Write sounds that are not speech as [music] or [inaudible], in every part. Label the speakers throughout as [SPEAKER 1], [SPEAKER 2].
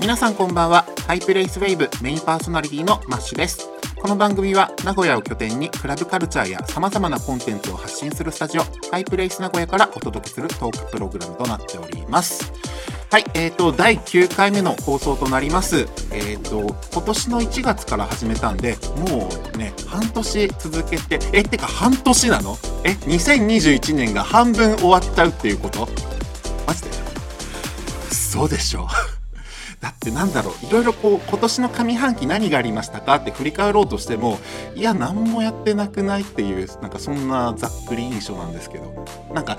[SPEAKER 1] 皆さんこんばんは。ハイプレイスウェイブメインパーソナリティのマッシュです。この番組は名古屋を拠点にクラブカルチャーや様々なコンテンツを発信するスタジオハイプレイス名古屋からお届けするトークプログラムとなっております。はい、えーと、第9回目の放送となります。えっ、ー、と、今年の1月から始めたんで、もうね、半年続けて、え、ってか半年なの？え、2021年が半分終わっちゃうっていうこと？マジで？そうでしょ。だってなんだろういろいろこう今年の上半期何がありましたかって振り返ろうとしてもいや何もやってなくないっていうなんかそんなざっくり印象なんですけど。なんか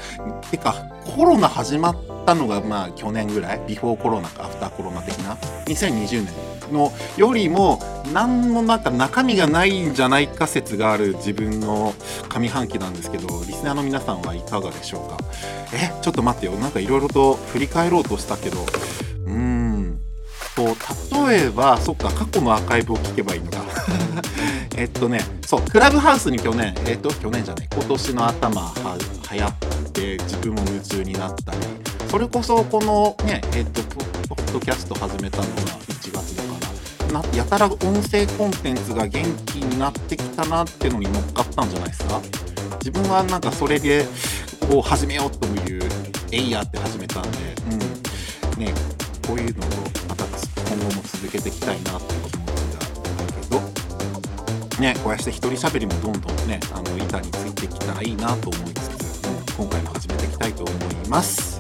[SPEAKER 1] てかコロナ始まったのがまあ去年ぐらい？ビフォーコロナかアフターコロナ的な？2020年のよりも何もなんか中身がないんじゃないか説がある自分の上半期なんですけどリスナーの皆さんはいかがでしょうか？えちょっと待ってよ。なんかいろいろと振り返ろうとしたけどと例えばそっか過去のアーカイブを聞けばいいのか。[laughs] えっとねそうクラブハウスに去年えっと去年じゃない今年の頭は流行って自分も夢中になったりそれこそこのねえっとポッドキャスト始めたのが1月だからなやたら音声コンテンツが元気になってきたなってのに乗っかったんじゃないですか？自分はなんかそれでこう始めようというえいやって始めたんで、うん、ねこういうのを今後も続けていきたいなっていう気持ちがあるけどねこうやって一人喋りもどんどんねあの板についてきたらいいなと思いつつ、うん、今回も始めていきたいと思います。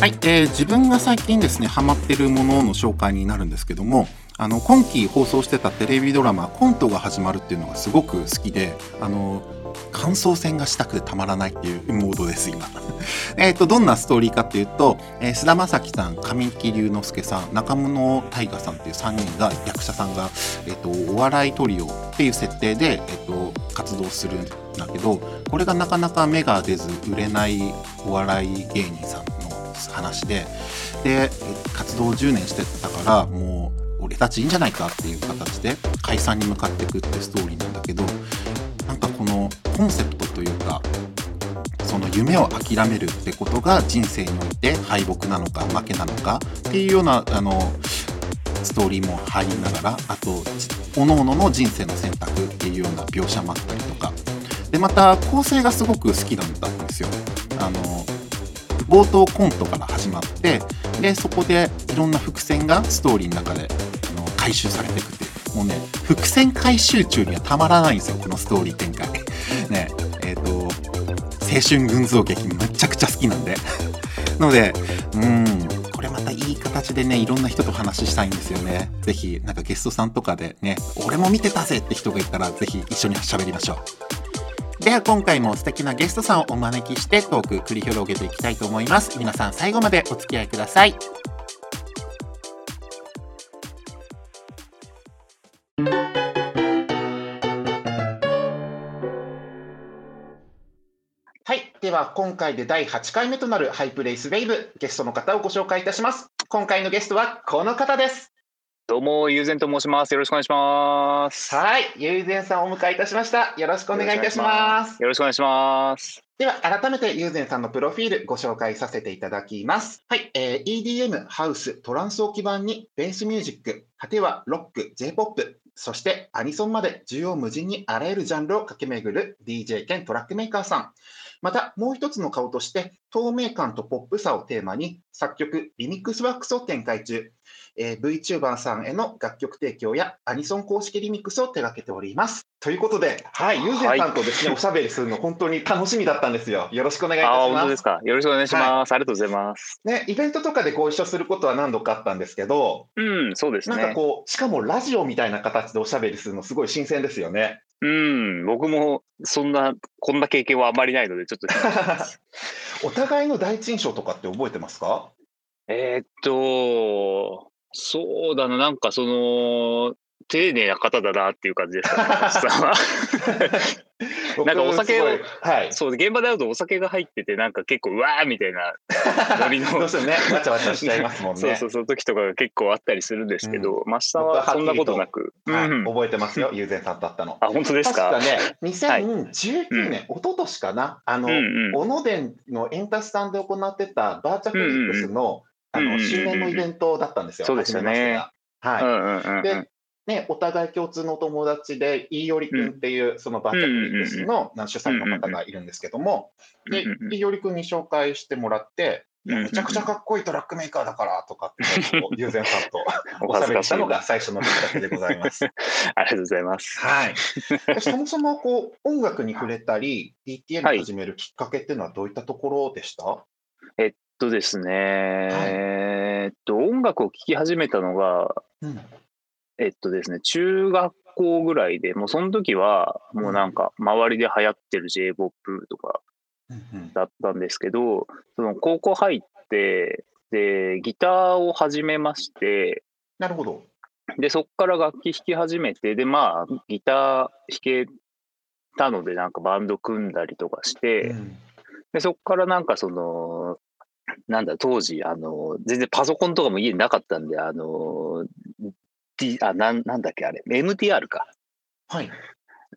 [SPEAKER 1] はい、えー、自分が最近ですねハマってるものの紹介になるんですけどもあの今期放送してたテレビドラマ「コントが始まる」っていうのがすごく好きであの感想戦がしたくてたまらないっていうモードです、今。[laughs] えっと、どんなストーリーかっていうと、えー、菅田将暉さん、神木隆之介さん、中村大河さんっていう3人が、役者さんが、えっと、お笑いトリオっていう設定で、えっと、活動するんだけど、これがなかなか芽が出ず、売れないお笑い芸人さんの話で、で、活動を10年してたから、もう、俺たちいいんじゃないかっていう形で解散に向かっていくってストーリーなんだけどなんかこのコンセプトというかその夢を諦めるってことが人生において敗北なのか負けなのかっていうようなあのストーリーも入りながらあと各々の人生の選択っていうような描写もあったりとかでまた構成がすごく好きなんだんですよ。あの冒頭コントから始まってでそこでいろんな伏線がストーリーの中であの回収されていくっていうもうね、伏線回収中にはたまらないんですよ、このストーリー展開。青春群像劇めちゃくちゃ好きなんで [laughs] な。ので、うん、これまたいい形でね、いろんな人と話したいんですよね。是非、なんかゲストさんとかでね、俺も見てたぜって人がいたら、是非一緒に喋りましょう。では今回も素敵なゲストさんをお招きしてトーク繰り広げていきたいと思います。皆さん最後までお付き合いください。では今回で第8回目となるハイプレイスウェイブゲストの方をご紹介いたします今回のゲストはこの方です
[SPEAKER 2] どうも、ゆうぜんと申します。よろしくお願いします。
[SPEAKER 1] はい、ゆうぜんさんお迎えいたしました。よろしくお願いいたします。
[SPEAKER 2] よろしくお願いします。
[SPEAKER 1] では、改めてゆうぜんさんのプロフィールご紹介させていただきます。はい、えー、EDM、ハウス、トランスを基盤にベースミュージック、果てはロック、J-POP、そしてアニソンまで縦横無尽にあらゆるジャンルを駆け巡る DJ 兼トラックメーカーさん。また、もう一つの顔として、透明感とポップさをテーマに、作曲、リミックスワックスを展開中。えー、VTuber さんへの楽曲提供やアニソン公式リミックスを手掛けております。ということで、はい、ゆうぜんさんとですね、はい、おしゃべりするの本当に楽しみだったんですよ。よろしくお願いいたします。
[SPEAKER 2] 本当ですか。よろしくお願いします、はい、ありがとうございます。
[SPEAKER 1] ね、イベントとかでご一緒することは何度かあったんですけど、
[SPEAKER 2] うん、そうですね。
[SPEAKER 1] なんかこう、しかもラジオみたいな形でおしゃべりするのすごい新鮮ですよね。
[SPEAKER 2] うん、僕もそんな、こんな経験はあまりないので、ちょっと。[laughs]
[SPEAKER 1] お互いの第一印象とかって覚えてますか？
[SPEAKER 2] えー、っと、そうだな、なんかその、丁寧な方だなっていう感じですか、ね、[laughs] なんかお酒を、はい、そう、現場で会うとお酒が入ってて、なんか結構、うわーみたいな
[SPEAKER 1] ノリの。[laughs] どうしてもね、わちゃわちゃしちゃいますもんね。[laughs]
[SPEAKER 2] そうそう、その時とかが結構あったりするんですけど、真、下、はそんなことなく。
[SPEAKER 1] はい、覚えてますよ、友禅さんだったの。
[SPEAKER 2] あ、本当ですか？
[SPEAKER 1] 確かね、2019年、はい、一昨年かな、あの、うんうん、小野伝のエンタスタンで行ってたバーチャフリックスの、あの周年のイベントだったんですよ。
[SPEAKER 2] そうですよね。
[SPEAKER 1] はい。で、ね、お互い共通の友達で、飯よりくんっていう、そのバーチャルミックスの主催の方がいるんですけども、で、飯よりくんに紹介してもらって、めちゃくちゃかっこいいトラックメーカーだからとかって、[laughs] 友禅さんとおしゃべりしたのが最初のきっかけでございます。[laughs]
[SPEAKER 2] ありがとうございます。
[SPEAKER 1] はい。そもそもこう音楽に触れたり、DTM を始めるきっかけっていうのはどういったところでした、は
[SPEAKER 2] い、えっとですね、はい、えっと、音楽を聴き始めたのが、うん、えっとですね、中学校ぐらいで、もうその時は、もうなんか、周りで流行ってる J-POP とかだったんですけど、その高校入って、で、ギターを始めまして、
[SPEAKER 1] なるほど。
[SPEAKER 2] で、そこから楽器弾き始めて、で、まあ、ギター弾けたので、なんかバンド組んだりとかして、うん、で、そこからなんかその、なんだ、当時、あの、全然パソコンとかも家になかったんで、あの、D、あ、なん、なんだっけ、あれ、MTR か。
[SPEAKER 1] はい。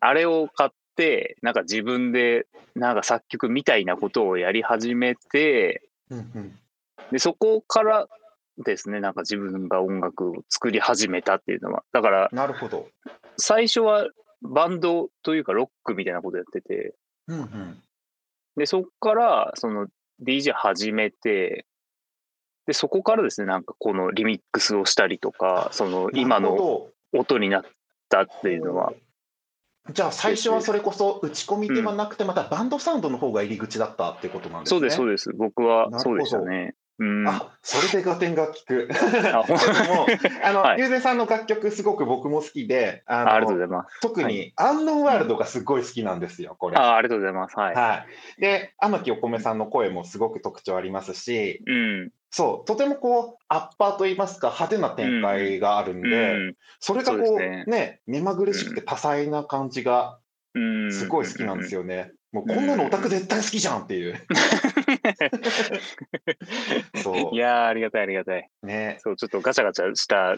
[SPEAKER 2] あれを買って、なんか自分で、なんか作曲みたいなことをやり始めて、うんうん、で、そこからですね、なんか自分が音楽を作り始めたっていうのは。だから、
[SPEAKER 1] なるほど。
[SPEAKER 2] 最初はバンドというかロックみたいなことやってて、うんうん、で、そこから、その DJ 始めて、で、そこからですね、なんかこのリミックスをしたりとか、その今の音になったっていうのは。
[SPEAKER 1] じゃあ最初はそれこそ打ち込みではなくて、またバンドサウンドの方が入り口だったっていうことなんですね。
[SPEAKER 2] そうです、そうです。僕はそうでしたね。
[SPEAKER 1] うん、あそれで合点が効く。あもあの、はい、ゆうぜさんの楽曲すごく僕も好きで、
[SPEAKER 2] あのありがとうございます。
[SPEAKER 1] 特に、アンノンワールドがすごい好きなんですよ、これ。
[SPEAKER 2] あありがとうございます。はい。
[SPEAKER 1] はい、で、天木お米さんの声もすごく特徴ありますし、うん、そう、とてもこう、アッパーといいますか、派手な展開があるんで、うん、それがこう、ねね、目まぐるしくて多彩な感じが、すごい好きなんですよね。もうこんなのオタク絶対好きじゃんっていう。
[SPEAKER 2] そう。いやありがたいありがたい。ね。そう、ちょっとガチャガチャした、あ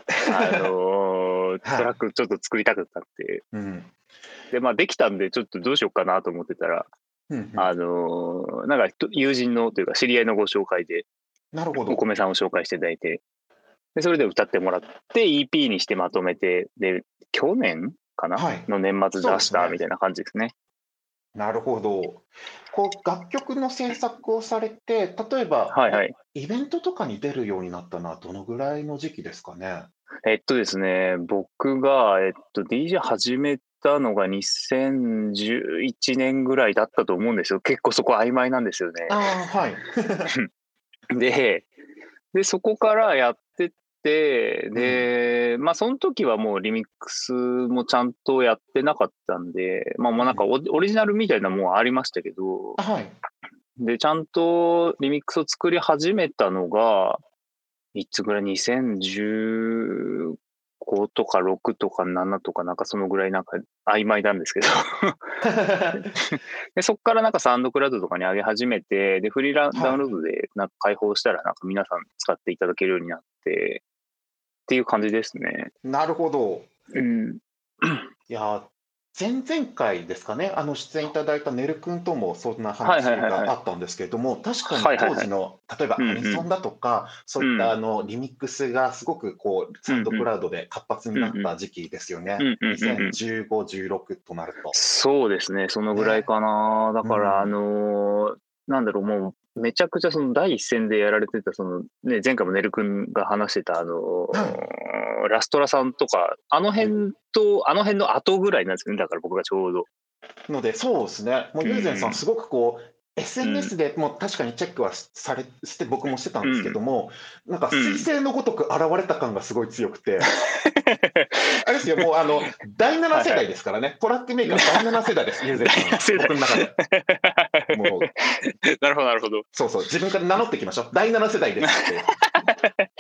[SPEAKER 2] のー、トラックちょっと作りたかったって。うん、で、まあできたんで、ちょっとどうしようかなと思ってたら、うんうん、あのー、なんか友人のというか知り合いのご紹介で、
[SPEAKER 1] なるほど。
[SPEAKER 2] お米さんを紹介していただいて、で、それで歌ってもらって、EP にしてまとめて、で、去年かな、はい、の年末出したみたいな感じですね。
[SPEAKER 1] なるほど。こう楽曲の制作をされて、例えば、はいはい、イベントとかに出るようになったのはどのぐらいの時期ですかね？
[SPEAKER 2] えっとですね、僕が、えっと、DJ 始めたのが2011年ぐらいだったと思うんですよ。結構そこ曖昧なんですよね。
[SPEAKER 1] あはい。[laughs]
[SPEAKER 2] で、で、そこからやって、で、うん、まあその時はもうリミックスもちゃんとやってなかったんで、まあもうなんかオリジナルみたいなもんありましたけど、
[SPEAKER 1] はい。
[SPEAKER 2] で、ちゃんとリミックスを作り始めたのが、いつぐらい ?2015 とか6とか7とかなんかそのぐらいなんか曖昧なんですけど。[laughs] でそこからなんかサウンドクラウドとかに上げ始めてでフリーランダウンロードでなんか開放したらなんか皆さん使っていただけるようになってっていう感じですね。
[SPEAKER 1] なるほど。
[SPEAKER 2] うん。
[SPEAKER 1] いや、前々回ですかね、あの出演いただいたねるくんともそんな話があったんですけれども、確かに当時の、例えばアニソンだとか、そういったあのリミックスがすごくこうサウンドクラウドで活発になった時期ですよね、2015、16となると。
[SPEAKER 2] そうですね、そのぐらいかな。だから、あのなんだろう、もうめちゃくちゃその第一線でやられてた、そのね、前回もねるくんが話してた、あの、ラストラさんとか、あの辺と、あの辺の後ぐらいなんですね、だから僕がちょうど。
[SPEAKER 1] ので、そうですね、もうユーゼンさん、すごくこう、SNS でも確かにチェックはされして僕もしてたんですけども、うん、なん。か彗星のごとく現れた感がすごい強くて、うん、あれですよ、もうあの第7世代ですからね、はいはい、トラックメーカー第7世代です、[laughs] ユーゼンさん、僕の中で。
[SPEAKER 2] もう。なるほど、なるほど。
[SPEAKER 1] そうそう、自分から名乗っていきましょう、第7世代ですって。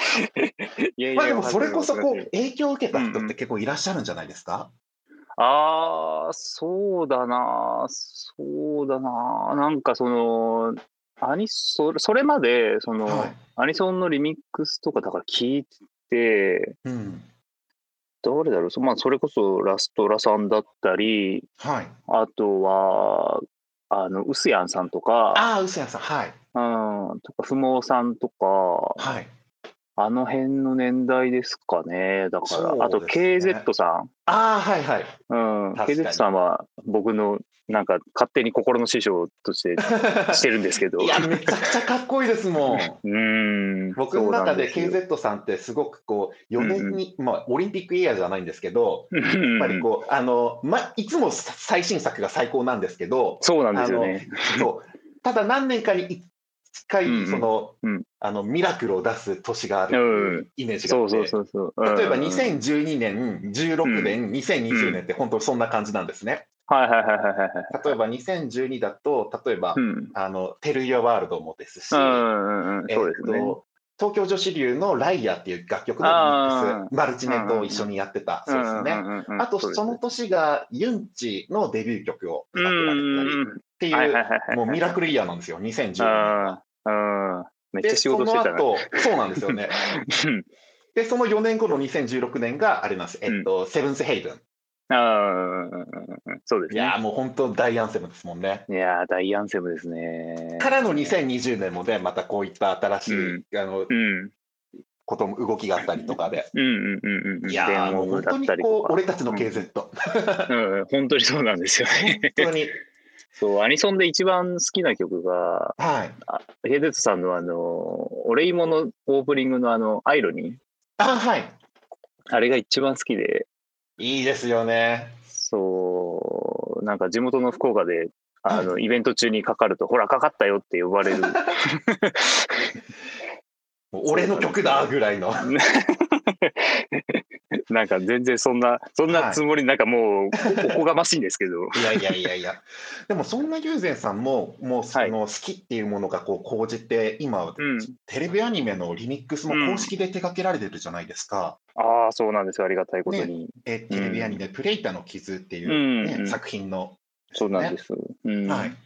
[SPEAKER 1] いやいやまあでもそれこそこう影響を受けた人って結構いらっしゃるんじゃないですか、
[SPEAKER 2] ああ、そうだな、そうだな。なんかその、アニソそれまで、その、はい、アニソンのリミックスとかだから聞いて、うん、誰だろう、まあ、それこそラストラさんだったり、
[SPEAKER 1] はい、
[SPEAKER 2] あとは、あの、ウスヤンさんとか、
[SPEAKER 1] ああ、ウスヤンさん、はい。
[SPEAKER 2] うん、とか、ふもさんとか、
[SPEAKER 1] はい。
[SPEAKER 2] あの辺の年代ですかね。だから、ね、あと KZ さん。
[SPEAKER 1] ああ、はいはい。
[SPEAKER 2] うん。KZ さんは僕のなんか勝手に心の師匠として [laughs] してるんですけど。
[SPEAKER 1] いや、めちゃくちゃかっこいいですもん。うん僕の中で KZ さんってすごくこう、4年に、うん、まあ、オリンピックイヤーじゃないんですけど、やっぱりこう、あの、ま、いつも最新作が最高なんですけど、
[SPEAKER 2] そうなんですよね。
[SPEAKER 1] そうただ何年かに回その、うん、あのミラクルを出す年があるイメージがあって。例えば2012年16年、うん、2020年って本当そんな感じなんですね。
[SPEAKER 2] はいはいはいはいはい。
[SPEAKER 1] 例えば2012だと例えば、うん、あのテル・イヤ・ワールドもですし、えっと東京女子流の「ライア」っていう楽曲のリミックスマルチネと一緒にやってた、そうですね。あとその年がユンチのデビュー曲を歌ってたりっていう、もうミラクルイヤーなんですよ、2010年は。
[SPEAKER 2] めっちゃ仕事してた、ね、
[SPEAKER 1] そうなんですよね。[laughs] で、その4年後の2016年があれなんです。えっと、うん、セブンスヘイブン。
[SPEAKER 2] ああ、そうですね。
[SPEAKER 1] いやもう本当大アンセムですもんね。
[SPEAKER 2] いや大アンセムですね。
[SPEAKER 1] からの2020年もね、またこういった新しい、うん、あの、うん、ことも動きがあったりとかで。
[SPEAKER 2] うんうんうんうん。
[SPEAKER 1] いやもう本当にこう、俺たちの
[SPEAKER 2] KZ。うん、本当にそうなんですよね。本当に。そう、アニソンで一番好きな曲が、はい。ヘデツさんのあの、俺芋のオープニングのあの、アイロニー？
[SPEAKER 1] あ、はい。
[SPEAKER 2] あれが一番好きで。
[SPEAKER 1] いいですよね。
[SPEAKER 2] そう、なんか地元の福岡で、あの、イベント中にかかると、ほら、かかったよって呼ばれる。[laughs] [laughs]
[SPEAKER 1] 俺の曲だぐらいの。[laughs]
[SPEAKER 2] なんか全然そんな、そんなつもり、なんかもう、おこがましいんですけど。
[SPEAKER 1] いやいやいやいや。[laughs] でもそんな友禅さんも、もうその好きっていうものがこう講じて、今、うん、テレビアニメのリミックスも公式で手掛けられてるじゃないですか。
[SPEAKER 2] うん、ああ、そうなんですよ。ありがたいことに。ね、
[SPEAKER 1] えテレビアニメ、プレイタの傷っていう、ね、うん、作品の、ね、
[SPEAKER 2] そうなんです。
[SPEAKER 1] はい。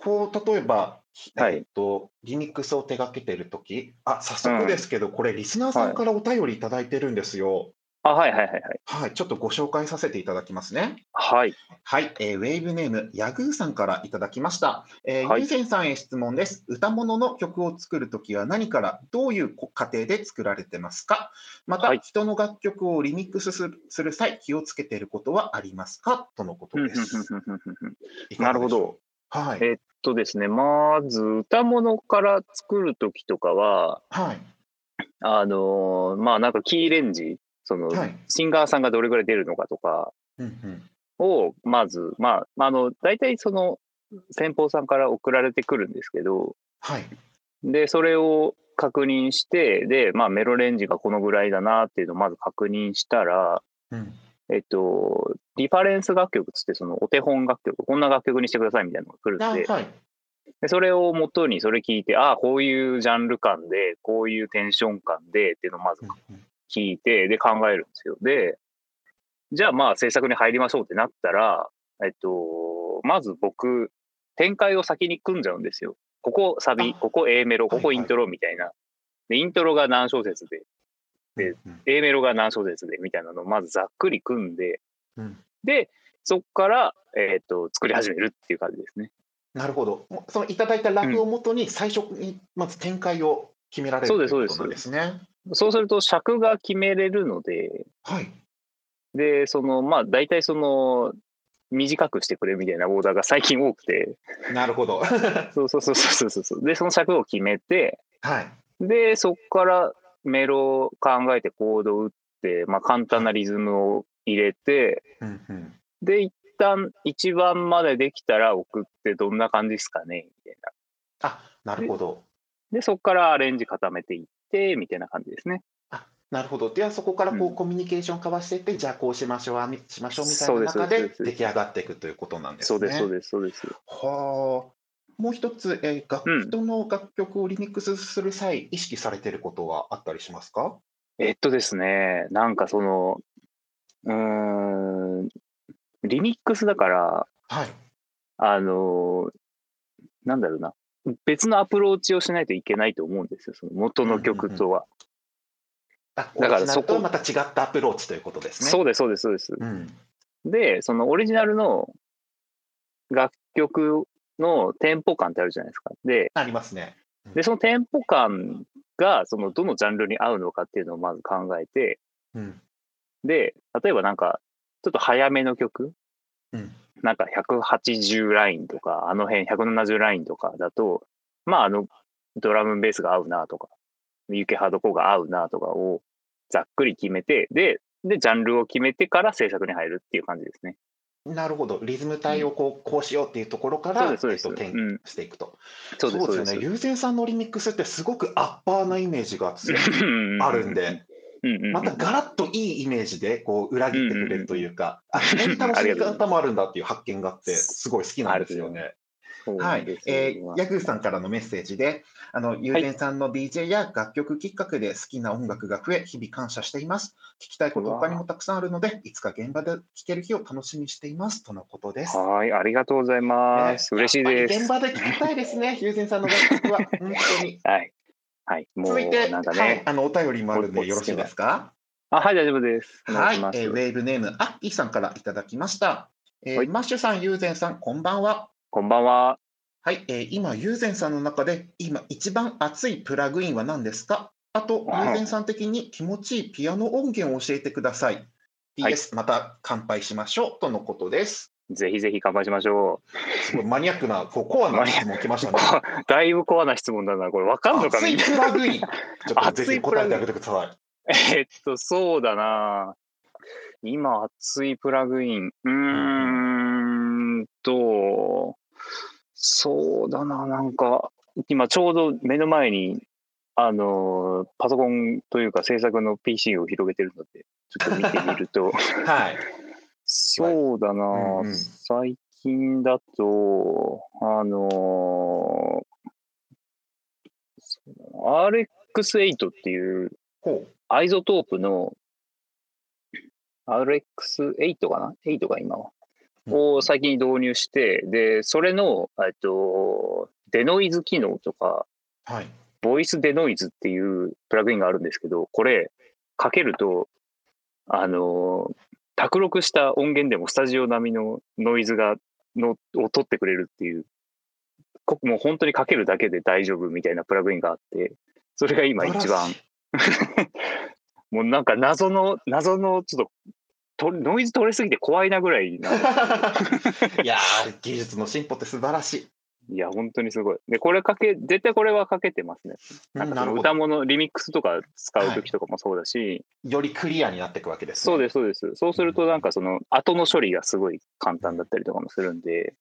[SPEAKER 1] こう、例えば、はい、えっと、リミックスを手掛けてるとき、あ、早速ですけど、これ、リスナーさんからお便りいただいてるんですよ。
[SPEAKER 2] あ、はいはいはいはい。
[SPEAKER 1] はい、ちょっとご紹介させていただきますね。
[SPEAKER 2] はい。
[SPEAKER 1] はい、えー、ウェーブネーム、ヤグーさんからいただきました。えー、はい、ユーゼンさんへ質問です。歌物の曲を作るときは何からどういう過程で作られてますか？また、はい、人の楽曲をリミックスするする際、気をつけていることはありますか？とのことです。
[SPEAKER 2] なるほど。
[SPEAKER 1] はい。
[SPEAKER 2] えー、っとですね、まず歌物から作るときとかは、
[SPEAKER 1] はい。
[SPEAKER 2] あのー、まあなんかキーレンジその、はい、シンガーさんがどれぐらい出るのかとかを、まず、まあ、あの、大体その、先方さんから送られてくるんですけど、
[SPEAKER 1] はい。
[SPEAKER 2] で、それを確認して、で、まあ、メロレンジがこのぐらいだなっていうのをまず確認したら、
[SPEAKER 1] うん、
[SPEAKER 2] えっと、リファレンス楽曲つって、そのお手本楽曲、こんな楽曲にしてくださいみたいなのが来るんで、はい、でそれをもとにそれ聞いて、ああ、こういうジャンル感で、こういうテンション感でっていうのをまず聞いて、で考えるんですよ。で、じゃあまあ制作に入りましょうってなったら、えっと、まず僕、展開を先に組んじゃうんですよ。ここサビ、ここ A メロ、ここイントロみたいな。で、イントロが何小節で、で、A メロが何小節でみたいなのをまずざっくり組んで、で、そこから、えっ、と、作り始めるっていう感じですね。
[SPEAKER 1] なるほど。そのいただいたラフをもとに最初にまず展開を決められる、
[SPEAKER 2] うん、そうです、そうです。ね。そうすると尺が決めれるので、
[SPEAKER 1] はい。
[SPEAKER 2] で、その、まあ、大体その、短くしてくれみたいなオーダーが最近多くて。
[SPEAKER 1] なるほど。[laughs]
[SPEAKER 2] そうそうそうそうそうそう。で、その尺を決めて、
[SPEAKER 1] はい。
[SPEAKER 2] で、そこからメロを考えてコードを打って、まあ、簡単なリズムを入れて、
[SPEAKER 1] うんうん、
[SPEAKER 2] で、一旦一番までできたら送ってどんな感じですかねみたいな。
[SPEAKER 1] あ、なるほど。
[SPEAKER 2] で、そこからアレンジ固めていって、みたいな感じですね。
[SPEAKER 1] あなるほど。では、そこからこう、コミュニケーション交わしていって、じゃあこうしましょう、あしましょうみたいな中で出来上がっていくということなんですね。
[SPEAKER 2] そうです、そうです、そうです。
[SPEAKER 1] はあ。もう一つ、えー、楽人の楽曲をリミックスする際、意識されていることはあったりしますか？
[SPEAKER 2] えっとですね、なんかその、うん、リミックスだから、
[SPEAKER 1] はい。
[SPEAKER 2] あの、なんだろうな、別のアプローチをしないといけないと思うんですよ、その元の曲とは。
[SPEAKER 1] だからそこまた違ったアプローチということですね。
[SPEAKER 2] そうです、そうです、そうです。
[SPEAKER 1] うん、
[SPEAKER 2] で、そのオリジナルの楽曲のテンポ感ってあるじゃないですか。で、
[SPEAKER 1] ありますね。
[SPEAKER 2] で、そのテンポ感が、その、どのジャンルに合うのかっていうのをまず考えて、
[SPEAKER 1] うん。
[SPEAKER 2] で、例えばなんか、ちょっと早めの曲、
[SPEAKER 1] うん。
[SPEAKER 2] なんか180ラインとか、あの辺170ラインとかだと、まあ、あの、ドラムベースが合うなとか、ユケハードコーが合うなとかをざっくり決めて、で、で、ジャンルを決めてから制作に入るっていう感じですね。
[SPEAKER 1] なるほど、リズム体をこうこうしようっていうところから、そうです、転していくと。そうですよね、友禅さんのリミックスってすごくアッパーなイメージがあるんで、またガラッといいイメージでこう裏切ってくれるというか、あこういう楽しみ方もあるんだっていう発見があって、すごい好きなんですよね。はい、えー、ヤグーさんからのメッセージで、あの、ゆうぜんさんの DJ や楽曲きっかけで好きな音楽が増え、日々感謝しています。聞きたいこと他にもたくさんあるので、いつか現場で聴ける日を楽しみにしていますとのことです。
[SPEAKER 2] はい、ありがとうございます。ね、嬉しいです。
[SPEAKER 1] 現場で聞きたいですね、ゆうぜんさんの楽曲は、本当に。
[SPEAKER 2] はい。はい、
[SPEAKER 1] もう続いて、なんかね、はい、あのお便りもあるのでよろしいですか？
[SPEAKER 2] あはい、大丈夫です。
[SPEAKER 1] はい、えー、ウェーブネーム、アッキーさんからいただきました。えー、はい、マッシュさん、ユーゼンさん、こんばんは。
[SPEAKER 2] こんばんは。
[SPEAKER 1] はい、えー、今、ユーゼンさんの中で、今、一番熱いプラグインは何ですか？あと、ユーゼンさん的に気持ちいいピアノ音源を教えてください。PS、はい、また乾杯しましょうとのことです。
[SPEAKER 2] ぜひぜひ乾杯しましょ
[SPEAKER 1] う。すごいマニアックな、こうコアな質問来ましたね。[laughs]
[SPEAKER 2] だいぶコアな質問だな。これ分かんのか
[SPEAKER 1] な [laughs] 熱いプラグイン。ちょっとぜひ答えてあげてください。
[SPEAKER 2] えっと、そうだな。今、熱いプラグイン。うーんと、そうだな、なんか、今ちょうど目の前に、あの、パソコンというか制作の PC を広げてるので、ちょっと見てみると、[laughs]
[SPEAKER 1] はい。
[SPEAKER 2] そうだな、うんうん、最近だと、あのー、RX8 っていう、 iZotope の RX8 かな ?8 が今は。を最近導入して、で、それの、えっと、デノイズ機能とか、
[SPEAKER 1] はい、
[SPEAKER 2] ボイスデノイズっていうプラグインがあるんですけど、これ、かけると、あの、卓録した音源でもスタジオ並みのノイズがのを取ってくれるっていう、こもう本当にかけるだけで大丈夫みたいなプラグインがあって、それが今一番もうなんか謎の、謎のちょっととノイズ取れすぎて怖いなぐらいな。[laughs]
[SPEAKER 1] いや技術の進歩って素晴らし
[SPEAKER 2] い。いや、本当にすごい。で、これかけ、絶対これはかけてますね。なんか歌物、リミックスとか使う時とかもそうだし、はい、
[SPEAKER 1] よりクリアになっていくわけです、
[SPEAKER 2] ね、そうです、そうです。そうすると、なんかその、後の処理がすごい簡単だったりとかもするんで、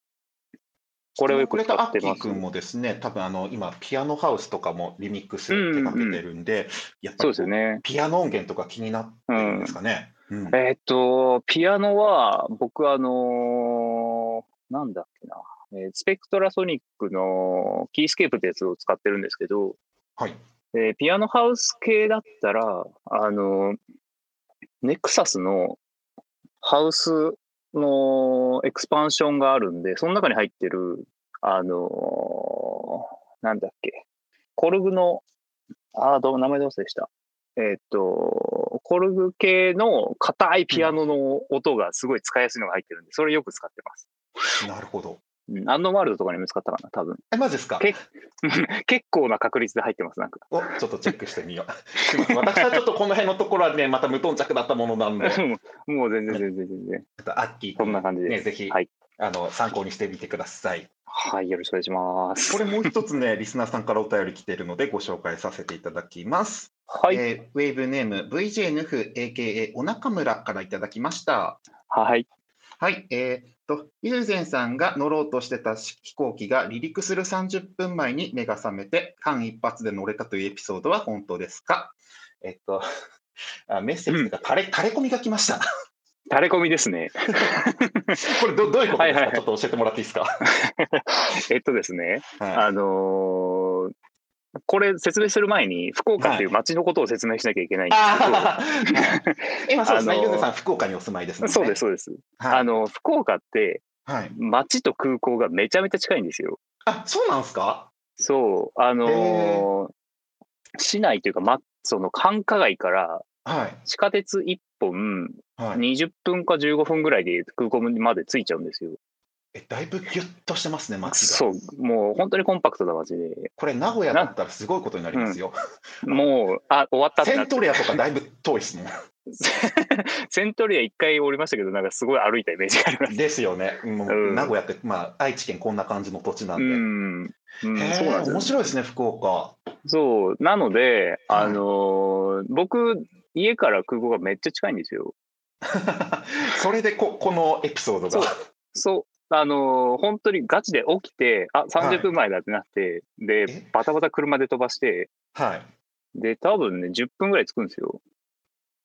[SPEAKER 1] これをよく使ってます。君もですね、多分あの今、ピアノハウスとかもリミックス手掛けてるんで、うんうん、やっぱり、ね、ピアノ音源とか気になってるんですかね。
[SPEAKER 2] うん、えー、っと、ピアノは、僕あのー、なんだっけな、えー、 Spectrasonics の Keyscape ってやつを使ってるんですけど、
[SPEAKER 1] はい。
[SPEAKER 2] えー、ピアノハウス系だったら、あの Nexus のハウスのエクスパンションがあるんで、その中に入ってる、あのー、なんだっけ、 KORG の、ああ、どう名前どうせでした。えっ、と、 KORG 系の硬いピアノの音がすごい使いやすいのが入ってるんで、それよく使ってます。
[SPEAKER 1] なるほど。
[SPEAKER 2] アンドワールドとかにも使ったかな、多分。
[SPEAKER 1] え、マジですか？[laughs]
[SPEAKER 2] 結構な確率で入ってます、なんか。
[SPEAKER 1] お、ちょっとチェックしてみよう。私はちょっとこの辺のところはね、また無頓着だったものなんで。[laughs]
[SPEAKER 2] もう全然全然全然。
[SPEAKER 1] アッキー、
[SPEAKER 2] こんな感じで
[SPEAKER 1] ね、ぜひ、はい、あの参考にしてみてください。
[SPEAKER 2] はい、よろしくお願いします。
[SPEAKER 1] これもう一つね、リスナーさんからお便り来てるのでご紹介させていただきます。
[SPEAKER 2] はい。え
[SPEAKER 1] ー、ウェーブネーム VJNF AKA お中村からいただきました。
[SPEAKER 2] はい。
[SPEAKER 1] はい。えー、っと、ユーゼンさんが乗ろうとしてた飛行機が離陸する30分前に目が覚めて間一髪で乗れたというエピソードは本当ですか？えっと、あメッセージが垂れ、垂れ込みが来ました。
[SPEAKER 2] 垂れ込みですね。[laughs]
[SPEAKER 1] これどどういうことですか、はいはい、ちょっと教えてもらっていいですか？[laughs]
[SPEAKER 2] えっとですね、はい、あのー、これ説明する前に福岡という町のことを説明しなきゃいけないんです
[SPEAKER 1] けど、[laughs] 今そうですね、ゆずさん福岡にお住まいですね。
[SPEAKER 2] そうですそうです。はい、あの福岡って町と空港がめちゃめちゃ近いんですよ。
[SPEAKER 1] あ、そうなんですか？
[SPEAKER 2] そうあのー、市内というかまその繁華街から地下鉄1本20分か15分ぐらいで空港まで着いちゃうんですよ。
[SPEAKER 1] え、だいぶギュッとしてますね、街が。
[SPEAKER 2] そう、もう本当にコンパクトな街で。
[SPEAKER 1] これ、名古屋だったらすごいことになりますよ。
[SPEAKER 2] うん、もう、あ、終わった
[SPEAKER 1] セントリアとかだいぶ遠いですもん。[laughs]
[SPEAKER 2] セントリア一回降りましたけど、なんかすごい歩いたイメージがあります。
[SPEAKER 1] ですよね。もう、うん、名古屋って、まあ、愛知県こんな感じの土地なんで。うん。うん、そうなんです面白いですね、福岡。
[SPEAKER 2] そう。なので、あのー、僕、家から空港がめっちゃ近いんですよ。[laughs]
[SPEAKER 1] それでこ、このエピソードが。
[SPEAKER 2] そう。あのー、本当にガチで起きて、あ、30分前だってなって、はい、で、バタバタ車で飛ばして、
[SPEAKER 1] はい。
[SPEAKER 2] で、多分ね、10分ぐらい着くんですよ。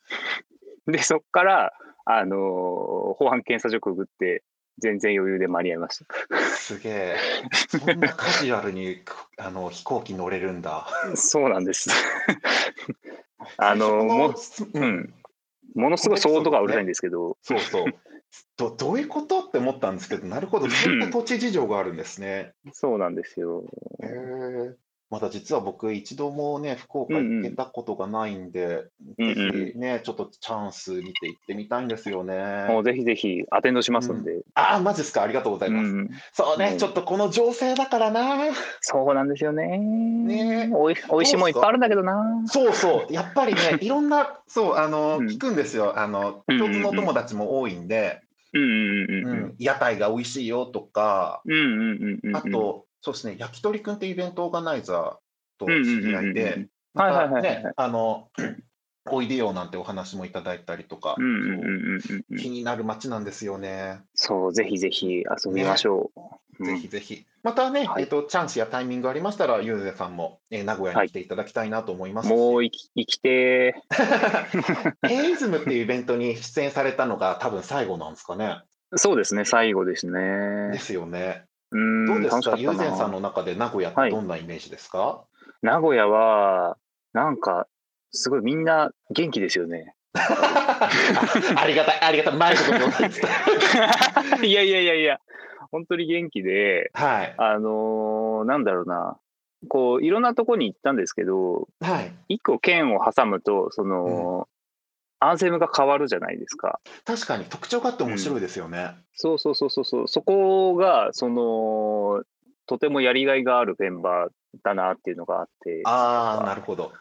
[SPEAKER 2] [laughs] で、そっから、あのー、保安検査所くぐって、全然余裕で間に合いました。
[SPEAKER 1] すげえ。[laughs] そんなカジュアルにあの飛行機乗れるんだ。
[SPEAKER 2] そうなんです。あのも、うん、ものすごい騒音とかうるさいんですけど。
[SPEAKER 1] そうそう。どどういうこと？って思ったんですけど、なるほど、[laughs] そういった土地事情があるんですね。
[SPEAKER 2] そうなんですよ。
[SPEAKER 1] へえ。まだ実は僕、一度もね、福岡行けたことがないんで、うんうん、ぜひね、ちょっとチャンス見て行ってみたいんですよね。
[SPEAKER 2] もうぜひぜひ、アテンドしますんで。うん、
[SPEAKER 1] ああ、マジですか、ありがとうございます。うん、そうね、ちょっとこの情勢だからな。
[SPEAKER 2] そうなんですよね。ね。おいおいしいもんいっぱいあるんだけどな。
[SPEAKER 1] そうそう、やっぱりね、[laughs] いろんな、そう、あの、聞くんですよ。あの、共通のお友達も多いんで、
[SPEAKER 2] うんうんうん、
[SPEAKER 1] 屋台が美味しいよとか、
[SPEAKER 2] うんうんうん、
[SPEAKER 1] あと、そうですね、焼き鳥くんってイベントオーガナイザーと知り合いで、またね、あの、[clears throat] おいでよなんてお話もいただいたりとか、気になる街なんですよね。
[SPEAKER 2] そう、ぜひぜひ遊びましょ
[SPEAKER 1] う。ね、ぜひぜひ。またね、はい、えっ、と、チャンスやタイミングありましたら、ゆうぜさんも、えー、名古屋に来ていただきたいなと思います、
[SPEAKER 2] はい、もう生き生きて
[SPEAKER 1] ー。[laughs] エイズムっていうイベントに出演されたのが多分最後なんですかね。
[SPEAKER 2] そうですね、最後ですね。
[SPEAKER 1] ですよね。うんどうですか、ゆうぜんさんの中で名古屋ってどんなイメージですか、はい
[SPEAKER 2] 名古屋は、なんか、すごいみんな元気ですよね。[laughs]
[SPEAKER 1] ありがたい、ありがたい、前の [laughs]
[SPEAKER 2] いやいやいやいや、本当に元気で、
[SPEAKER 1] はい、
[SPEAKER 2] あのー、なんだろうな、こう、いろんなとこに行ったんですけど、
[SPEAKER 1] はい、
[SPEAKER 2] 一個県を挟むと、その、うん、アンセムが変わるじゃないですか。
[SPEAKER 1] 確かに特徴があって面白いですよね。うん、
[SPEAKER 2] そうそうそうそう、そこが、その、とてもやりがいがあるメンバーだなっていうのがあって。
[SPEAKER 1] ああ、なるほど。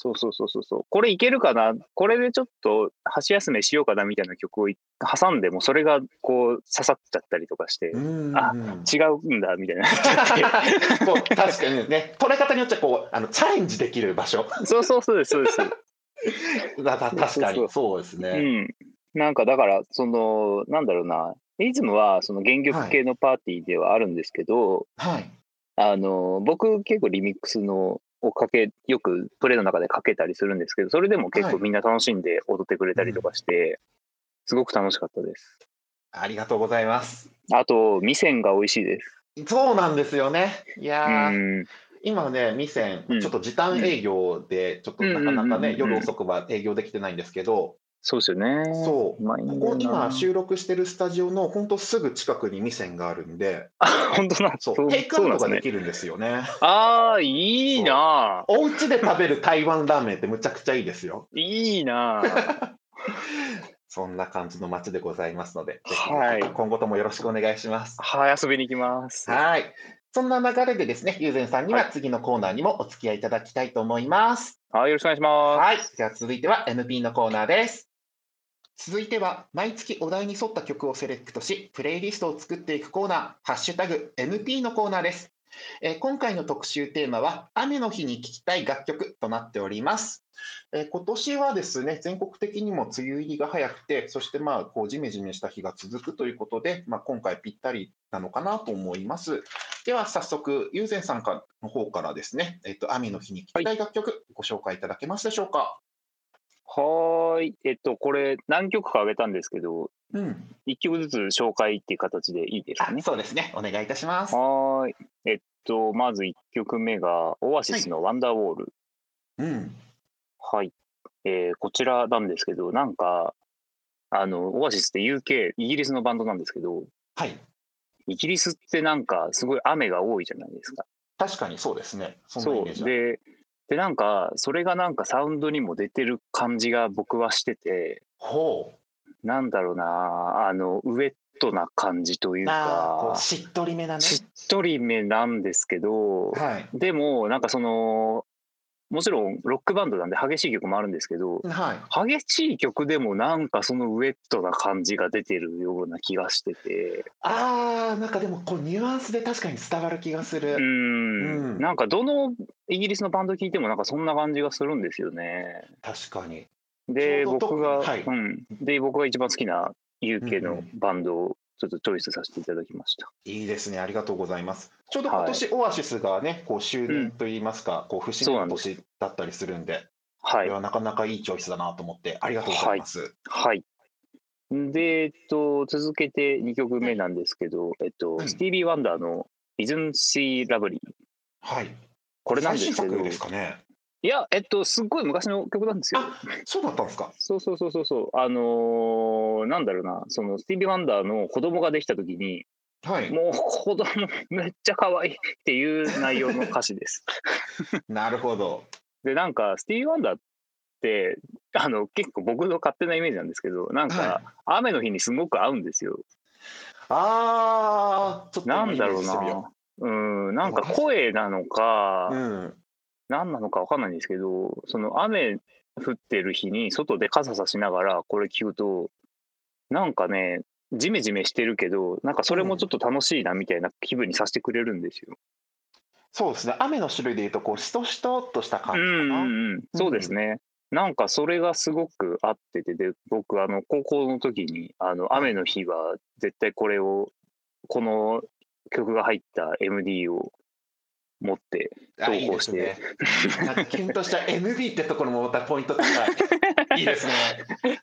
[SPEAKER 2] そうそうそうそう。これいけるかな？これでちょっと箸休めしようかなみたいな曲を挟んでも、それがこう刺さっちゃったりとかして、あ、違うんだみたいな。[laughs]
[SPEAKER 1] 確かにね、取れ方によっちゃこうあのチャレンジできる場所。[laughs]
[SPEAKER 2] そうそうそうです、そうです。[laughs]
[SPEAKER 1] だ確かに。そうですね。
[SPEAKER 2] うん。なんかだから、その、なんだろうな、イズムはその原曲系のパーティーではあるんですけど、
[SPEAKER 1] はい、
[SPEAKER 2] あの僕結構リミックスのをかけよくプレイの中でかけたりするんですけどそれでも結構みんな楽しんで踊ってくれたりとかして、はい。うん、すごく楽しかったです。
[SPEAKER 1] ありがとうございます。
[SPEAKER 2] あと味仙が美味しいです。
[SPEAKER 1] そうなんですよね。いや今ね、味仙、ちょっと時短営業で、ちょっとなかなかね、夜遅くは営業できてないんですけど、
[SPEAKER 2] そうですよね。
[SPEAKER 1] そう。ここ今収録してるスタジオの本当すぐ近くに店があるんで。
[SPEAKER 2] あ、[laughs] 本当な
[SPEAKER 1] そう。テイクアウトができるんですよね。
[SPEAKER 2] ああ、いいな
[SPEAKER 1] お家で食べる台湾ラーメンってむちゃくちゃいいですよ。
[SPEAKER 2] いいな
[SPEAKER 1] そんな感じの街でございますので、はい、今後ともよろしくお願いします。
[SPEAKER 2] はい、遊びに行きます。
[SPEAKER 1] はい。そんな流れでですね、ゆうぜんさんには次のコーナーにもお付き合いいただきたいと思います。
[SPEAKER 2] はい、よろしくお願いします。
[SPEAKER 1] はい。じゃあ続いては MP のコーナーです。続いては毎月お題に沿った曲をセレクトしプレイリストを作っていくコーナー「ハッシュタグ #NP」のコーナーです、えー、今回の特集テーマは雨の日に聴きたい楽曲となっております、えー、今年はですね全国的にも梅雨入りが早くてそしてまあこうジメジメした日が続くということで、まあ、今回ぴったりなのかなと思いますでは早速友禅さんの方からですね、えーと、雨の日に聴きたい楽曲、ご紹介いただけますでしょうか？
[SPEAKER 2] はい。えっと、これ、何曲かあげたんですけど、
[SPEAKER 1] うん。
[SPEAKER 2] 1曲ずつ紹介っていう形でいいですかね？
[SPEAKER 1] そうですね。お願いいたします。
[SPEAKER 2] はい。えっと、まず1曲目が、オアシスのワンダーウォール。
[SPEAKER 1] はい、うん。
[SPEAKER 2] はい。えー、こちらなんですけど、なんか、あの、オアシスって UK、イギリスのバンドなんですけど、
[SPEAKER 1] はい。
[SPEAKER 2] イギリスってなんか、すごい雨が多いじゃないですか。
[SPEAKER 1] 確かにそうですね。
[SPEAKER 2] そそう。で、で、なんか、それがなんかサウンドにも出てる感じが僕はしてて、
[SPEAKER 1] ほ
[SPEAKER 2] う。なんだろうな、あの、ウエットな感じというか、
[SPEAKER 1] しっとりめなね。
[SPEAKER 2] しっとりめなんですけど、はい、でも、なんかその、もちろんロックバンドなんで激しい曲もあるんですけど、はい、激しい曲でもなんかそのウエットな感じが出てるような気がしてて。
[SPEAKER 1] あーなんかでもこうニュアンスで確かに伝わる気がする。う
[SPEAKER 2] ん。なんかどのイギリスのバンド聴いてもなんかそんな感じがするんですよね。
[SPEAKER 1] 確かに。
[SPEAKER 2] で僕が、はい、うん、で僕が一番好きな UK のバンドをちょっとチョイスさせていただきました。
[SPEAKER 1] いいですね、ありがとうございます。ちょうど今年、オアシスがね、こう周年といいますか、うん、こう節目の年だったりするんで、はい、これはなかなかいいチョイスだなと思って、ありがとうございます。
[SPEAKER 2] はい、はい、で、えっと、続けて2曲目なんですけど、えっと、スティービー・ワンダーの Isn't She Lovely？
[SPEAKER 1] はい。
[SPEAKER 2] これなんですけど、
[SPEAKER 1] ですかね。
[SPEAKER 2] いや、えっと、すっごい昔の曲なんですよ。
[SPEAKER 1] そうだったんですか？
[SPEAKER 2] そうそうそうそう。あのー、なんだろうな、そのスティービー・ワンダーの子供ができたときに、はい、もう子供めっちゃ可愛いっていう内容の歌詞です。[laughs]
[SPEAKER 1] なるほど。
[SPEAKER 2] で、なんか、スティービー・ワンダーって、あの、結構僕の勝手なイメージなんですけど、なんか、雨の日にすごく合うんですよ。
[SPEAKER 1] ああ、
[SPEAKER 2] ちょっとなんだろうな。うん、なんか声なのか、うん、何なのか分かんないんですけど、その雨降ってる日に外で傘さしながらこれ聞くと、なんかね、ジメジメしてるけど、なんかそれもちょっと楽しいなみたいな気分にさせてくれるんですよ。
[SPEAKER 1] そうですね。雨の種類でいうと、こう、しとしとっとした感じかな。うんうん、
[SPEAKER 2] そうですね。なんかそれがすごく合ってて、で、僕、あの、高校の時に、あの、雨の日は絶対これを、この曲が入った MD を持って投稿して。
[SPEAKER 1] キュンとした MB ってところもまたポイント高い。[laughs] いいですね。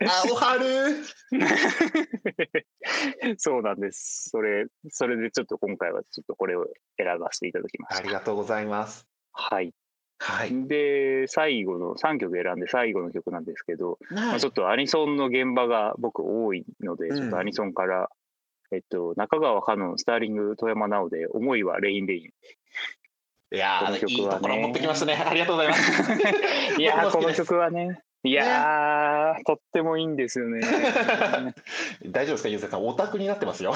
[SPEAKER 1] あ、おはる [laughs]
[SPEAKER 2] そうなんです。それ、それでちょっと今回はちょっとこれを選ばせていただきました。
[SPEAKER 1] ありがとうございます。
[SPEAKER 2] はい。はい、で最後の3曲選んで最後の曲なんですけど、はい、まあ、ちょっとアニソンの現場が僕多いので、ちょっとアニソンから、えっと、中川香音、スターリング、富山直で、思いはレインレイン。
[SPEAKER 1] いやいいところ持ってきましたね。[laughs] ありがとうございます。[laughs]
[SPEAKER 2] いやこの曲はね、いやー、とってもいいんですよね。[laughs]
[SPEAKER 1] 大丈夫ですか、ゆうせさん、オタクになってますよ。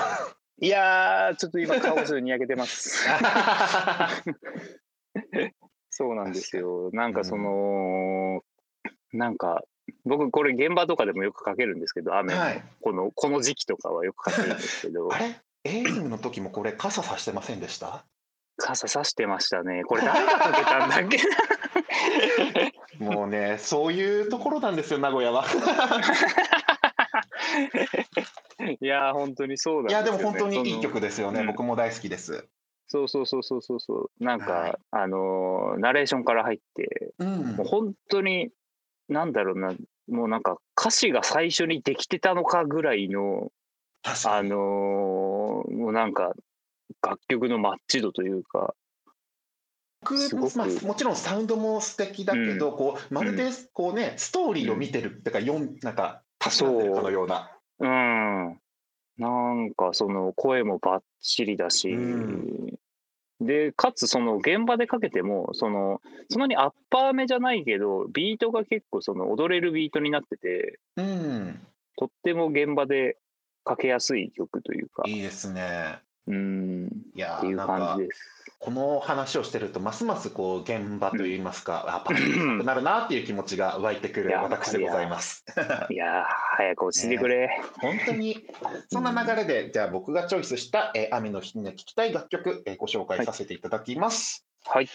[SPEAKER 2] いやー、ちょっと今、顔中に焼けてます。そうなんですよ。なんかその、うん、なんか、僕、これ現場とかでもよくかけるんですけど、雨の、はい、この、この時期とかはよくかけるんですけど。
[SPEAKER 1] あれ？エイの時もこれ傘さしてませんでした？
[SPEAKER 2] 傘さしてましたね。これ誰がかけたんだっけ
[SPEAKER 1] もうね、そういうところなんですよ、名古屋は。
[SPEAKER 2] いや本当にそうだ、
[SPEAKER 1] ね、いや、でも本当にいい曲ですよね。僕も大好きです。
[SPEAKER 2] そうそうそうそうそうそう。なんか、はい、あのー、ナレーションから入って、うん、もう本当に、なんだろうな、もうなんか歌詞が最初にできてたのかぐらいの、あのー、もうなんか楽曲のマッチ度というか、
[SPEAKER 1] まあ、もちろんサウンドも素敵だけど、うん、こうまるでこうね、ストーリーを見てるっていうか、読なんか、助かってるかのような。
[SPEAKER 2] うん。なんかその声もばっちりだし、うん、で、かつその現場でかけても、その、そんなにアッパーめじゃないけど、ビートが結構その踊れるビートになってて、うん、とっても現場でかけやすい曲というか。
[SPEAKER 1] いいですね。
[SPEAKER 2] うん、いやっていう感じです。
[SPEAKER 1] この話をしてるとますますこう現場といいますか、[laughs] うん、あパッとなるなっていう気持ちが湧いてくる私でございます。
[SPEAKER 2] いや早く落ちてくれ、
[SPEAKER 1] ね、本当にそんな流れで、うん、じゃあ僕がチョイスした、えー、雨の日に聴きたい楽曲、えー、ご紹介させていただきます。
[SPEAKER 2] はい。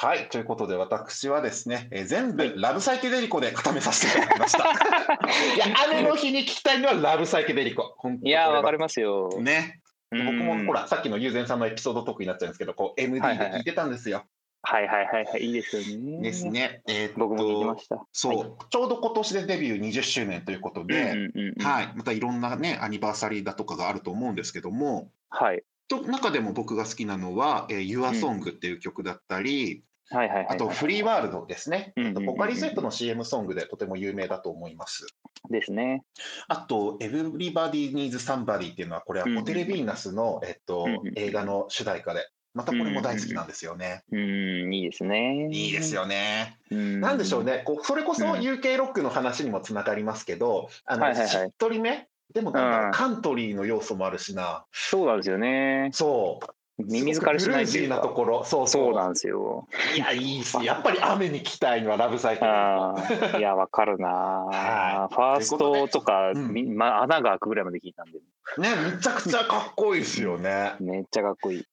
[SPEAKER 1] はい、ということで私はですね、えー、全部ラブサイケデリコで固めさせていただきました。[laughs] いや雨の日に聞きたいのはラブサイケデリコ。
[SPEAKER 2] いやわかりますよ。
[SPEAKER 1] ね。僕もほら、さっきの友禅さんのエピソードトークになっちゃうんですけど、こう MD で聞いてたんですよ。
[SPEAKER 2] はいはいはいはい、いいですよね。
[SPEAKER 1] ですね。
[SPEAKER 2] えー、僕も聞きました。
[SPEAKER 1] そう、はい、ちょうど今年でデビュー20周年ということで、はい、またいろんなね、アニバーサリーだとかがあると思うんですけども、
[SPEAKER 2] はい。
[SPEAKER 1] と中でも僕が好きなのは、えー、Your Song っていう曲だったり、
[SPEAKER 2] あ
[SPEAKER 1] と、フリーワールドですね。ポカリスエットの CM ソングでとても有名だと思います。
[SPEAKER 2] ですね。
[SPEAKER 1] あと、Everybody Needs Somebody っていうのは、これはホテルヴィーナスの、えっと、映画の主題歌で、またこれも大好きなんですよね。
[SPEAKER 2] うん、いいですね。
[SPEAKER 1] いいですよね。なんでしょうね、こうそれこそ UK ロックの話にもつながりますけど、あの、しっとりめ？でもなんかカントリーの要素もあるしな。
[SPEAKER 2] そうなんですよね。
[SPEAKER 1] そう。
[SPEAKER 2] 耳疲れしない
[SPEAKER 1] いうなところ。
[SPEAKER 2] そうそう。なんですよ。
[SPEAKER 1] いや、いいし、やっぱり雨に来たいのはラブサイク
[SPEAKER 2] ル。いや、わかるな、はい、ファーストとか、うん、まあ、穴が開くぐらいまで聞いたんで。
[SPEAKER 1] ね、めちゃくちゃかっこいいですよね。[laughs]
[SPEAKER 2] めっちゃかっこいい。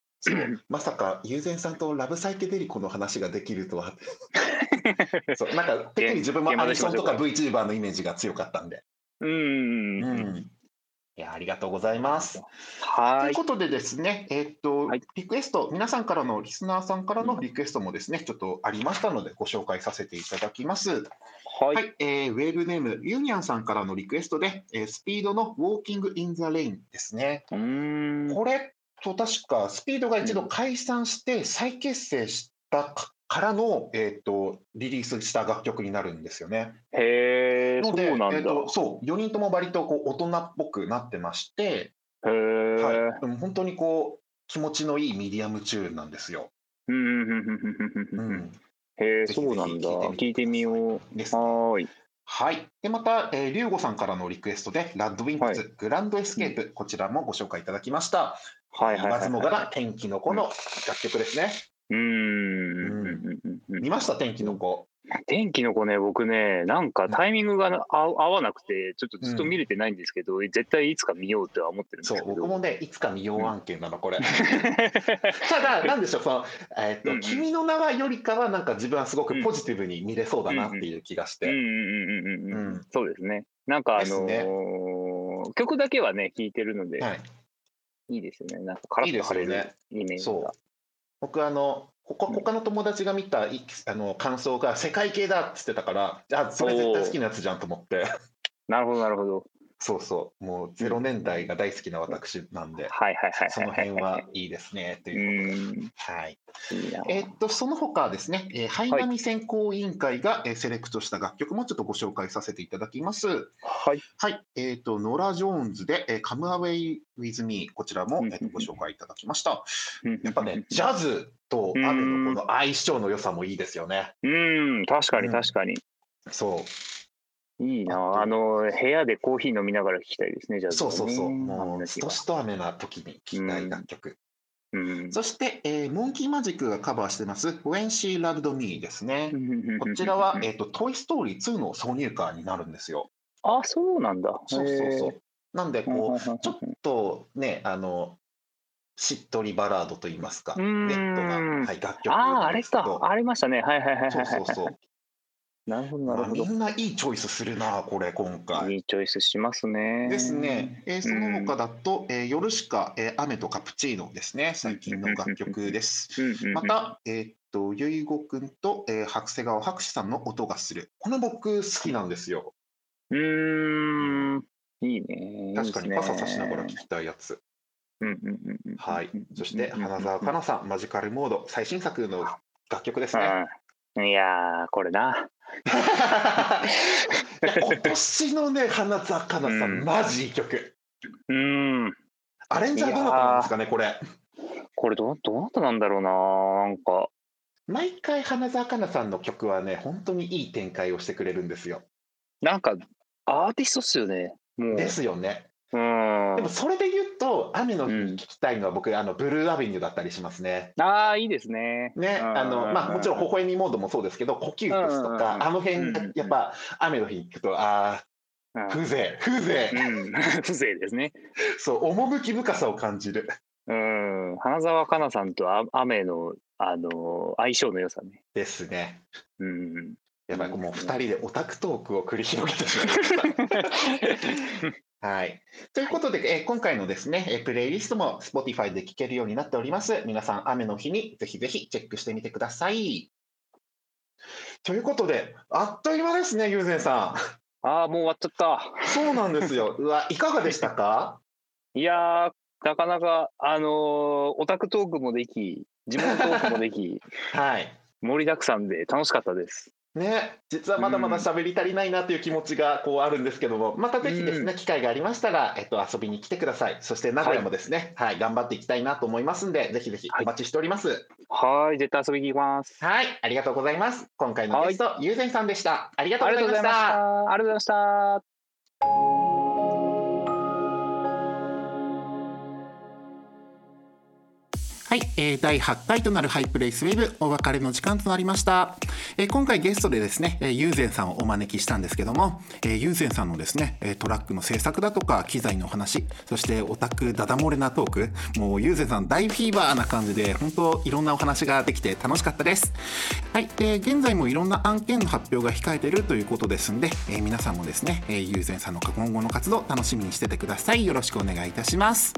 [SPEAKER 1] まさか友禅さんとラブサイケデリコの話ができるとは [laughs] そうなんか特に自分もアニソンとか VTuber のイメージが強かったんで
[SPEAKER 2] うん、
[SPEAKER 1] うんいやありがとうございます。はい。ということでですね、えー、っと、はい、リクエスト、皆さんからのリスナーさんからのリクエストもですね、ちょっとありましたので、ご紹介させていただきます。はい。はい、えー、ウェーブネーム、ユニアンさんからのリクエストで、えー、スピードの Walking in the Rain ですね。これと確か、スピードが一度解散して再結成したからの、えーと、リリースした楽曲になるんですよね。
[SPEAKER 2] へえ、そうなんだ。えーと、
[SPEAKER 1] そう4人とも割とこう大人っぽくなってまして、
[SPEAKER 2] へ
[SPEAKER 1] はい、でも本当にこう気持ちのいいミディアムチューンなんですよ。
[SPEAKER 2] うん、へえ、そうなんだ。聞いてみよう。です、はい。
[SPEAKER 1] はい。で、また、えー、リュウゴさんからのリクエストで、 RADWIMPS、はい、グランドエスケープ、こちらもご紹介いただきました。はいはいはい、はい、言わずもがな天気の子の楽曲ですね。
[SPEAKER 2] うん。
[SPEAKER 1] 見ました天気の子。
[SPEAKER 2] 天気の子ね、僕ね、なんかタイミングが合わなくて、ちょっとずっと見れてないんですけど、うん、絶対いつか見ようとは思ってるんですけど。
[SPEAKER 1] そう、僕もね、いつか見よう案件なの、これ。[laughs] ただ、なんでしょう、その、えー、っと、うんうん、君の名はよりかは、なんか自分はすごくポジティブに見れそうだなっていう気がして。
[SPEAKER 2] そうですね。なんかあのーね、曲だけはね、聴いてるので、はい、いいですよね。なんかカラッと晴れるイメージが。
[SPEAKER 1] 僕あの他他の友達が見たあの感想が世界系だっつってたからあそれ絶対好きなやつじゃんと思って。
[SPEAKER 2] なるほどなるほど
[SPEAKER 1] そうそう、もう0年代が大好きな私なんで、その辺はいいですねということで、はい。えっと、その他ですね、えー、ハイナミ選考委員会が、えー、セレクトした楽曲もちょっとご紹介させていただきます。
[SPEAKER 2] はい。
[SPEAKER 1] はい。えっ、と、ノラ・ジョーンズで、えー、Come Away With Me、こちらも、えー、とご紹介いただきました。やっぱね、ジャズと雨のこの相性の良さもいいですよね。
[SPEAKER 2] うん、確かに確かに。
[SPEAKER 1] うん、そう。
[SPEAKER 2] いいなあの、部屋でコーヒー飲みながら聴きたいですね、じゃあ、
[SPEAKER 1] ね、そうそうそう。もう、しと雨な時に聴きたい楽曲。うん、そして、えー、モンキーマジックがカバーしてます、When She Loved Me ですね。こちらは、えっ、ー、と、トイ・ストーリー2の挿入歌になるんですよ。
[SPEAKER 2] あ、そうなんだ。
[SPEAKER 1] そうそうそう。なんで、こう、ちょっとね、あの、しっとりバラードといいますか、ネットが、はい、楽曲
[SPEAKER 2] ああ、あれか、ありましたね。はいはいはいはい。
[SPEAKER 1] そうそうそう。
[SPEAKER 2] なるほど、なるほど。
[SPEAKER 1] みんないいチョイスするな、これ、今回。
[SPEAKER 2] いいチョイスしますね。
[SPEAKER 1] ですね。えー、その他だと、うん、えー、夜しか、えー、雨とカプチーノですね。最近の楽曲です。また、えー、っと、ゆいごくんと、えー、白瀬川博士さんの音がする。この僕、好きなんですよ。
[SPEAKER 2] うん、いいね。
[SPEAKER 1] 確かに、傘さしながら聞きたいやつ。はい。そして、花澤香菜さん、マジカルモード、最新作の楽曲ですね。
[SPEAKER 2] いやこれな。
[SPEAKER 1] 今年のね、花澤香菜さん、うん、マジいい曲。
[SPEAKER 2] うん。
[SPEAKER 1] アレンジャーどなたなんですかね、これ。
[SPEAKER 2] これど、どなたなんだろうな、なんか。
[SPEAKER 1] 毎回花澤香菜さんの曲はね、本当にいい展開をしてくれるんですよ。
[SPEAKER 2] なんか、アーティストっすよね。
[SPEAKER 1] もうですよね。
[SPEAKER 2] うん。
[SPEAKER 1] でもそれで言うと、雨の日聞きたいのは僕、あの、ブルーアベニューだったりしますね。
[SPEAKER 2] ああ、いいですね。
[SPEAKER 1] ね、あの、まあ、もちろん微笑みモードもそうですけど、呼吸屈とか、あの辺が、やっぱ、雨の日聞くと、ああ、風情、風情。
[SPEAKER 2] うん、[laughs] 風情ですね。
[SPEAKER 1] そう、趣深さを感じる。
[SPEAKER 2] うん、花澤香菜さんとあ雨の、あの、相性の良さね。
[SPEAKER 1] ですね。
[SPEAKER 2] うん。
[SPEAKER 1] やばい、もう二人でオタクトークを繰り広げてしまいました。[laughs] はい。ということで、え今回のですね、えプレイリストも Spotify で聴けるようになっております。皆さん、雨の日にぜひぜひチェックしてみてください。ということで、あっという間ですね、ゆうぜんさ
[SPEAKER 2] ん。ああ、もう終わっちゃった。
[SPEAKER 1] そうなんですよ。[laughs] うわ、いかがでしたか？
[SPEAKER 2] いやー、なかなか、あのー、オタクトークもでき、地元トークもでき、[laughs]
[SPEAKER 1] はい。
[SPEAKER 2] 盛りだくさんで楽しかったです。
[SPEAKER 1] ね、実はまだまだ喋り足りないなという気持ちがこうあるんですけども、またぜひですね、機会がありましたら、えっと、遊びに来てください。そして名古屋もですね、はい、はい、頑張っていきたいなと思いますんで、ぜひぜひお待ちしております。
[SPEAKER 2] はい、絶対遊びに行きます。
[SPEAKER 1] はい、ありがとうございます。今回のゲスト、ゆうぜんさんでした。ありがとうございました。あり
[SPEAKER 2] がとうございました。
[SPEAKER 1] はい、えー、第8回となるハイプレイスウェブお別れの時間となりました、えー、今回ゲストでですね、えー、ユーゼンさんをお招きしたんですけども、えー、ユーゼンさんのですねトラックの制作だとか機材のお話そしてオタクダダ漏れなトークもうユーゼンさん大フィーバーな感じで本当いろんなお話ができて楽しかったです。はい、えー、現在もいろんな案件の発表が控えているということですんで、えー、皆さんもですね、えー、ユーゼンさんの今後の活動楽しみにしててください。よろしくお願いいたします。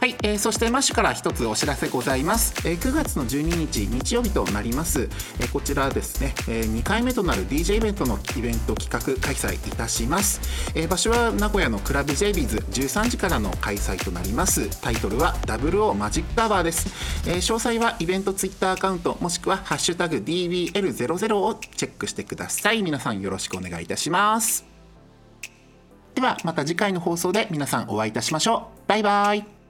[SPEAKER 1] はい、えー、そしてマッシュから一つお知らせございます、え、9月の12日日曜日となります、え、こちらですね、え、2回目となる DJ イベントのイベント企画開催いたします、え、場所は名古屋のクラブ j ビーズ13時からの開催となります。タイトルは WO マジックアワーです、え、詳細はイベントツイッターアカウントもしくはハッシュタグ DBL00 をチェックしてください。皆さんよろしくお願いいたします。ではまた次回の放送で皆さんお会いいたしましょう。バイバイ。